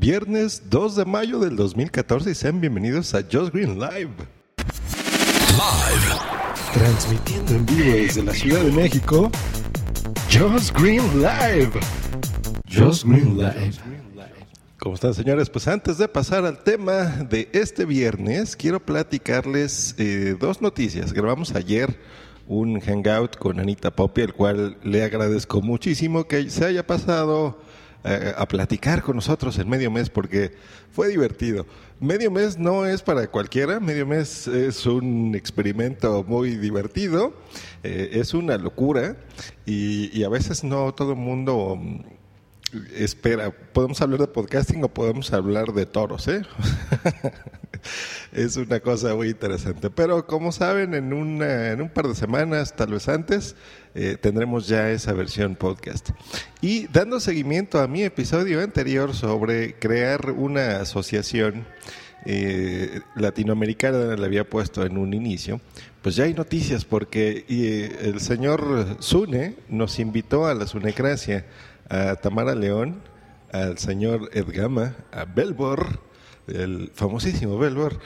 Viernes 2 de mayo del 2014 y sean bienvenidos a Just Green Live. Live. Transmitiendo en vivo desde la Ciudad de México. Just Green Live. Just Green Live. ¿Cómo están, señores? Pues antes de pasar al tema de este viernes, quiero platicarles eh, dos noticias. Grabamos ayer un hangout con Anita Poppy, el cual le agradezco muchísimo que se haya pasado eh, a platicar con nosotros en medio mes porque fue divertido. Medio mes no es para cualquiera, medio mes es un experimento muy divertido, eh, es una locura y, y a veces no todo el mundo mm, espera, podemos hablar de podcasting o podemos hablar de toros, ¿eh? es una cosa muy interesante. Pero como saben, en, una, en un par de semanas, tal vez antes, eh, tendremos ya esa versión podcast. Y dando seguimiento a mi episodio anterior sobre crear una asociación eh, latinoamericana, le había puesto en un inicio, pues ya hay noticias porque eh, el señor Zune nos invitó a la Sunecracia a Tamara León, al señor Edgama, a Belbor, el famosísimo Belbor,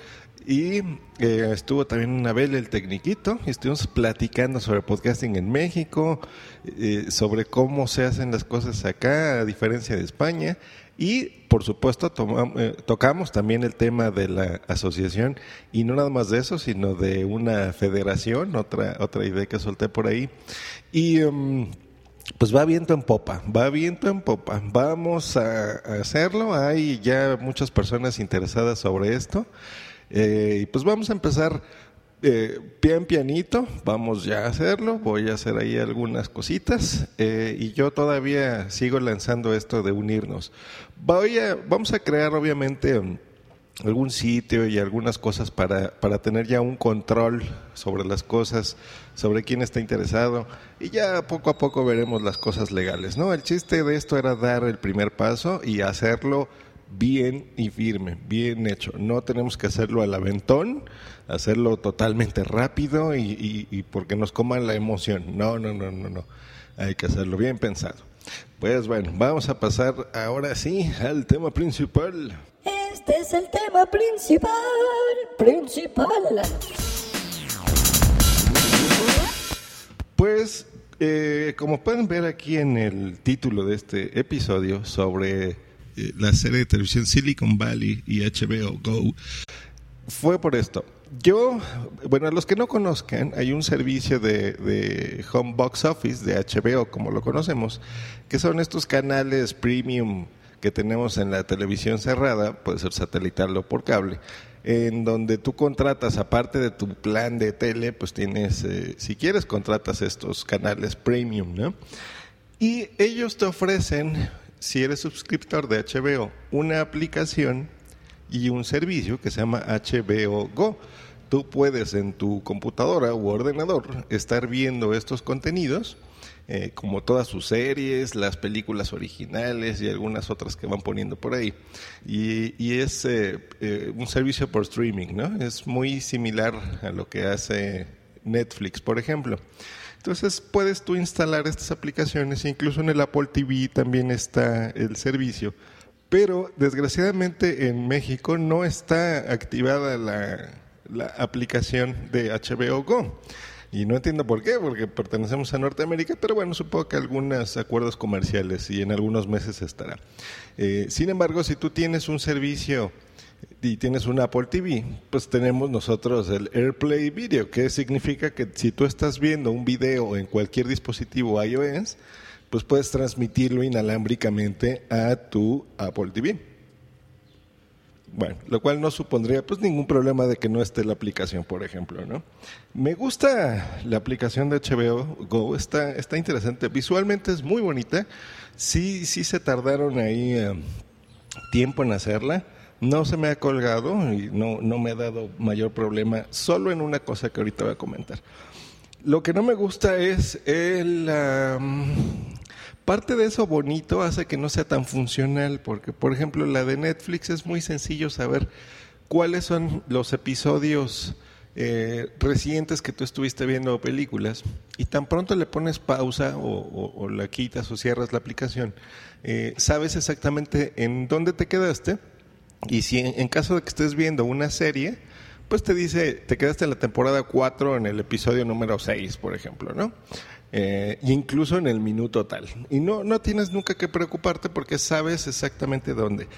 y eh, estuvo también Abel el Tecniquito, y estuvimos platicando sobre podcasting en México, eh, sobre cómo se hacen las cosas acá, a diferencia de España, y por supuesto tomamos, eh, tocamos también el tema de la asociación, y no nada más de eso, sino de una federación, otra, otra idea que solté por ahí. Y... em, pues va viento en popa, va viento en popa. Vamos a, hacerlo. Hay ya muchas personas interesadas sobre esto. Eh, y pues vamos a empezar eh, pian pianito. Vamos ya a hacerlo. Voy a hacer ahí algunas cositas. Eh, y yo todavía sigo lanzando esto de unirnos. Voy a, vamos a crear obviamente algún sitio y algunas cosas para, para tener ya un control sobre las cosas, sobre quién está interesado y ya poco a poco veremos las cosas legales, ¿no? El chiste de esto era dar el primer paso y hacerlo bien y firme, bien hecho. No tenemos que hacerlo al aventón, hacerlo totalmente rápido y, y, y porque nos coman la emoción. No, no, no, no, no. Hay que hacerlo bien pensado. Pues bueno, vamos a pasar ahora sí al tema principal. Este es el tema principal, principal. Pues, eh, como pueden ver aquí en el título de este episodio sobre eh, la serie de televisión Silicon Valley y HBO Go, fue por esto. Yo, bueno, a los que no conozcan, hay un servicio de, de Home Box Office de HBO, como lo conocemos, que son estos canales premium que tenemos en la televisión cerrada, puede ser satelital o por cable, en donde tú contratas, aparte de tu plan de tele, pues tienes, eh, si quieres, contratas estos canales premium, ¿no? Y ellos te ofrecen, si eres suscriptor de HBO, una aplicación y un servicio que se llama HBO Go. Tú puedes en tu computadora u ordenador estar viendo estos contenidos, eh, como todas sus series, las películas originales y algunas otras que van poniendo por ahí. Y, es eh, eh, un servicio por streaming, ¿no? Es muy similar a lo que hace Netflix, por ejemplo. Entonces puedes tú instalar estas aplicaciones, incluso en el Apple TV también está el servicio, pero desgraciadamente en México no está activada la aplicación de HBO Go. Y no entiendo por qué, porque pertenecemos a Norteamérica, pero bueno, supongo que algunos acuerdos comerciales y en algunos meses estará. Eh, sin embargo, si tú tienes un servicio y tienes un Apple TV, pues tenemos nosotros el AirPlay Video, que significa que si tú estás viendo un video en cualquier dispositivo iOS, pues puedes transmitirlo inalámbricamente a tu Apple TV. Bueno, lo cual no supondría pues ningún problema de que no esté la aplicación, por ejemplo, ¿no? Me gusta la aplicación de HBO Go, está, está interesante. Visualmente es muy bonita. Sí, sí se tardaron ahí eh, tiempo en hacerla. No se me ha colgado y no, no me ha dado mayor problema, solo en una cosa que ahorita voy a comentar. Lo que no me gusta es el... am, parte de eso bonito hace que no sea tan funcional, porque por ejemplo la de Netflix es muy sencillo saber cuáles son los episodios eh, recientes que tú estuviste viendo películas y tan pronto le pones pausa o, la quitas o cierras la aplicación, eh, sabes exactamente en dónde te quedaste y si en caso de que estés viendo una serie, te dice, te quedaste en la temporada 4 en el episodio número 6, por ejemplo, ¿no? Eh, incluso en el minuto tal. Y no, no tienes nunca que preocuparte porque sabes exactamente dónde.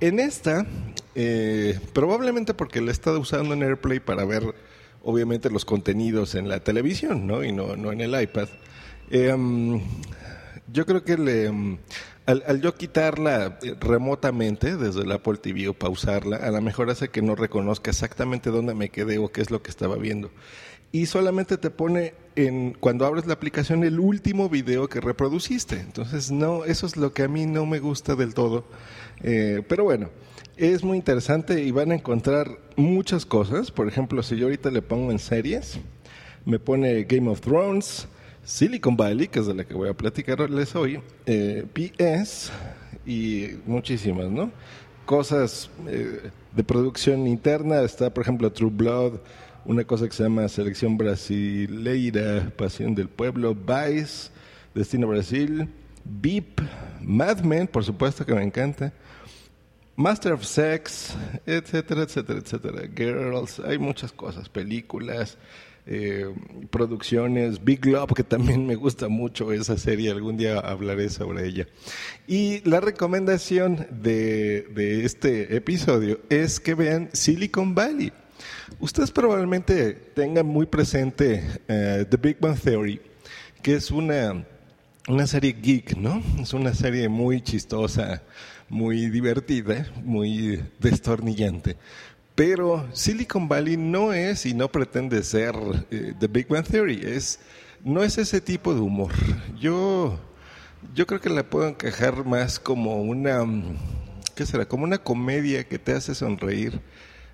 En esta, eh, probablemente porque la he estado usando en AirPlay para ver, obviamente, los contenidos en la televisión, ¿no? Y no, no en el iPad. Eh, mm, yo creo que le, mm, al, yo quitarla eh, remotamente desde el Apple TV o pausarla, a lo mejor hace que no reconozca exactamente dónde me quedé o qué es lo que estaba viendo. Y solamente te pone en cuando abres la aplicación el último video que reproduciste. Entonces, no, eso es lo que a mí no me gusta del todo. Eh, pero bueno, es muy interesante y van a encontrar muchas cosas. Por ejemplo, si yo ahorita le pongo en series, me pone Game of Thrones, Silicon Valley, que es de la que voy a platicarles hoy, eh, PS y muchísimas, ¿no? Cosas eh, de producción interna, está por ejemplo True Blood, una cosa que se llama Selección Brasileira, Pasión del Pueblo, Vice, Destino Brasil, VIP, Mad Men, por supuesto que me encanta, Master of Sex, etcétera, etcétera, etcétera. Girls, hay muchas cosas, películas, eh, producciones, Big Love, que también me gusta mucho esa serie, algún día hablaré sobre ella. Y la recomendación de, de este episodio es que vean Silicon Valley. Ustedes probablemente tengan muy presente eh, The Big Bang Theory, que es una una serie geek, ¿no? Es una serie muy chistosa, muy divertida, muy destornillante. Pero Silicon Valley no es y no pretende ser eh, The Big Bang Theory, es, no es ese tipo de humor. Yo, yo creo que la puedo encajar más como una, ¿qué será? Como una comedia que te hace sonreír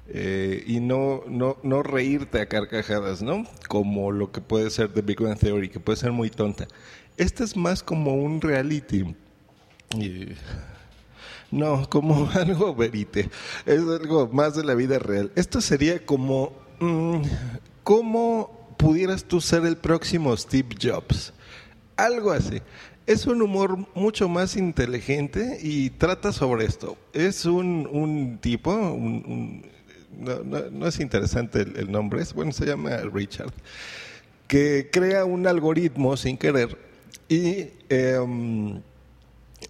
eh, y no, no, no reírte a carcajadas, ¿no? Como lo que puede ser The Big Bang Theory, que puede ser muy tonta. Esta es más como un reality. No, como algo verite. Es algo más de la vida real. Esto sería como, mm, ¿cómo pudieras tú ser el próximo Steve Jobs? Algo así. Es un humor mucho más inteligente y trata sobre esto. Es un, un tipo, un- no, no- es interesante el, el nombre, es, bueno, se llama Richard, que crea un algoritmo sin querer y em,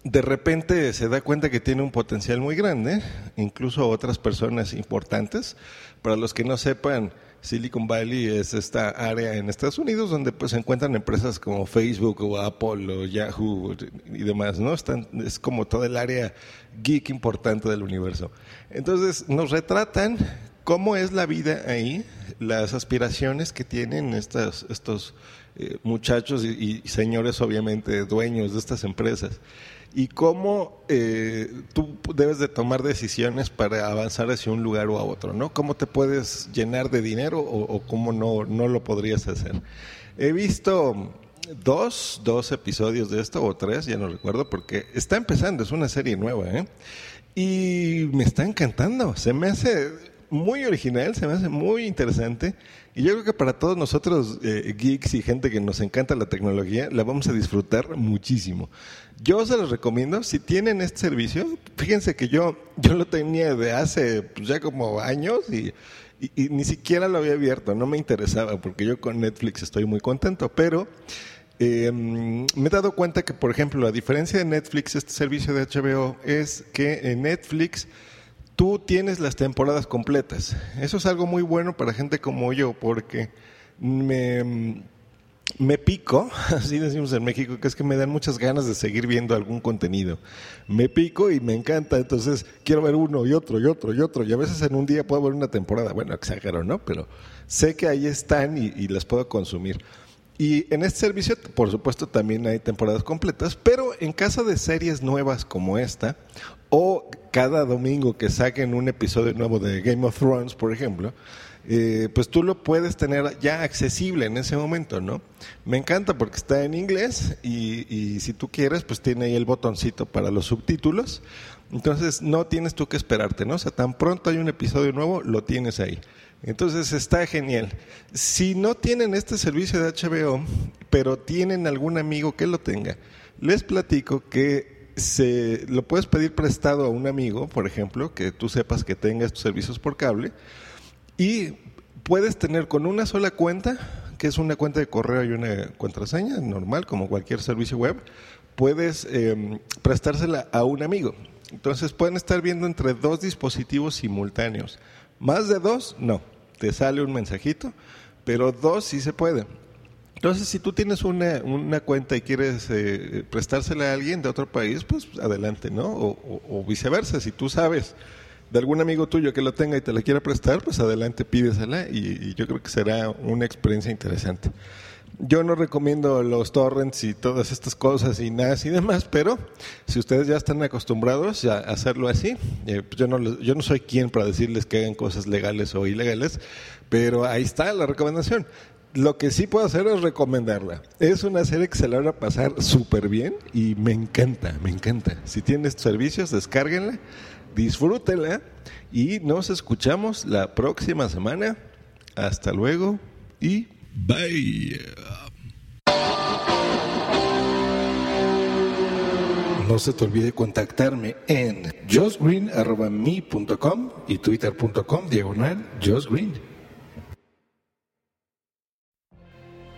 de repente se da cuenta que tiene un potencial muy grande, incluso otras personas importantes. Para los que no sepan, Silicon Valley es esta área en Estados Unidos donde pues se encuentran empresas como Facebook o Apple o Yahoo y demás, ¿no? Están, es como toda el área geek importante del universo. Entonces nos retratan cómo es la vida ahí, las aspiraciones que tienen estas, estos eh, muchachos y, y señores obviamente dueños de estas empresas y cómo eh, tú debes de tomar decisiones para avanzar hacia un lugar o a otro, ¿no? Cómo te puedes llenar de dinero o, o cómo no, no lo podrías hacer. He visto dos, dos episodios de esto o tres, ya no recuerdo, porque está empezando, es una serie nueva, ¿eh? Y me está encantando, se me hace muy original, se me hace muy interesante. Y yo creo que para todos nosotros, eh, geeks y gente que nos encanta la tecnología, la vamos a disfrutar muchísimo. Yo se los recomiendo, si tienen este servicio, fíjense que yo, yo lo tenía de hace pues, ya como años y, y- y ni siquiera lo había abierto, no me interesaba, porque yo con Netflix estoy muy contento, pero eh, me he dado cuenta que, por ejemplo, a diferencia de Netflix, este servicio de HBO es que en Netflix tú tienes las temporadas completas. Eso es algo muy bueno para gente como yo, porque me, me pico, así decimos en México, que es que me dan muchas ganas de seguir viendo algún contenido. Me pico y me encanta, entonces quiero ver uno y otro y otro y otro, y a veces en un día puedo ver una temporada, bueno, exagero, ¿no? Pero sé que ahí están y, y las puedo consumir. Y en este servicio, por supuesto, también hay temporadas completas, pero en caso de series nuevas como esta, o cada domingo que saquen un episodio nuevo de Game of Thrones, por ejemplo, eh, pues tú lo puedes tener ya accesible en ese momento, ¿no? Me encanta porque está en inglés y, y, si tú quieres, pues tiene ahí el botoncito para los subtítulos. Entonces no tienes tú que esperarte, ¿no? O sea, tan pronto hay un episodio nuevo, lo tienes ahí. Entonces está genial. Si no tienen este servicio de HBO, pero tienen algún amigo que lo tenga, les platico que se lo puedes pedir prestado a un amigo, por ejemplo, que tú sepas que tenga estos servicios por cable y puedes tener con una sola cuenta, que es una cuenta de correo y una contraseña normal, como cualquier servicio web, puedes eh, prestársela a un amigo. Entonces pueden estar viendo entre dos dispositivos simultáneos. Más de dos, no. Te sale un mensajito, pero dos sí se puede. Entonces, si tú tienes una, cuenta y quieres eh, prestársela a alguien de otro país, pues adelante, ¿no? O, viceversa, si tú sabes de algún amigo tuyo que lo tenga y te la quiera prestar, pues adelante pídesela y, yo creo que será una experiencia interesante. Yo no recomiendo los torrents y todas estas cosas y nada y demás, pero si ustedes ya están acostumbrados a hacerlo así, eh, pues yo, no, yo no soy quien para decirles que hagan cosas legales o ilegales, pero ahí está la recomendación. Lo que sí puedo hacer es recomendarla. Es una serie que se la van a pasar súper bien y me encanta, me encanta. Si tienes servicios, descárguenla disfrútenla y nos escuchamos la próxima semana. Hasta luego y bye. No se te olvide contactarme en josgreen.me.com y twitter.com diagonal josgreen.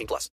18 plus.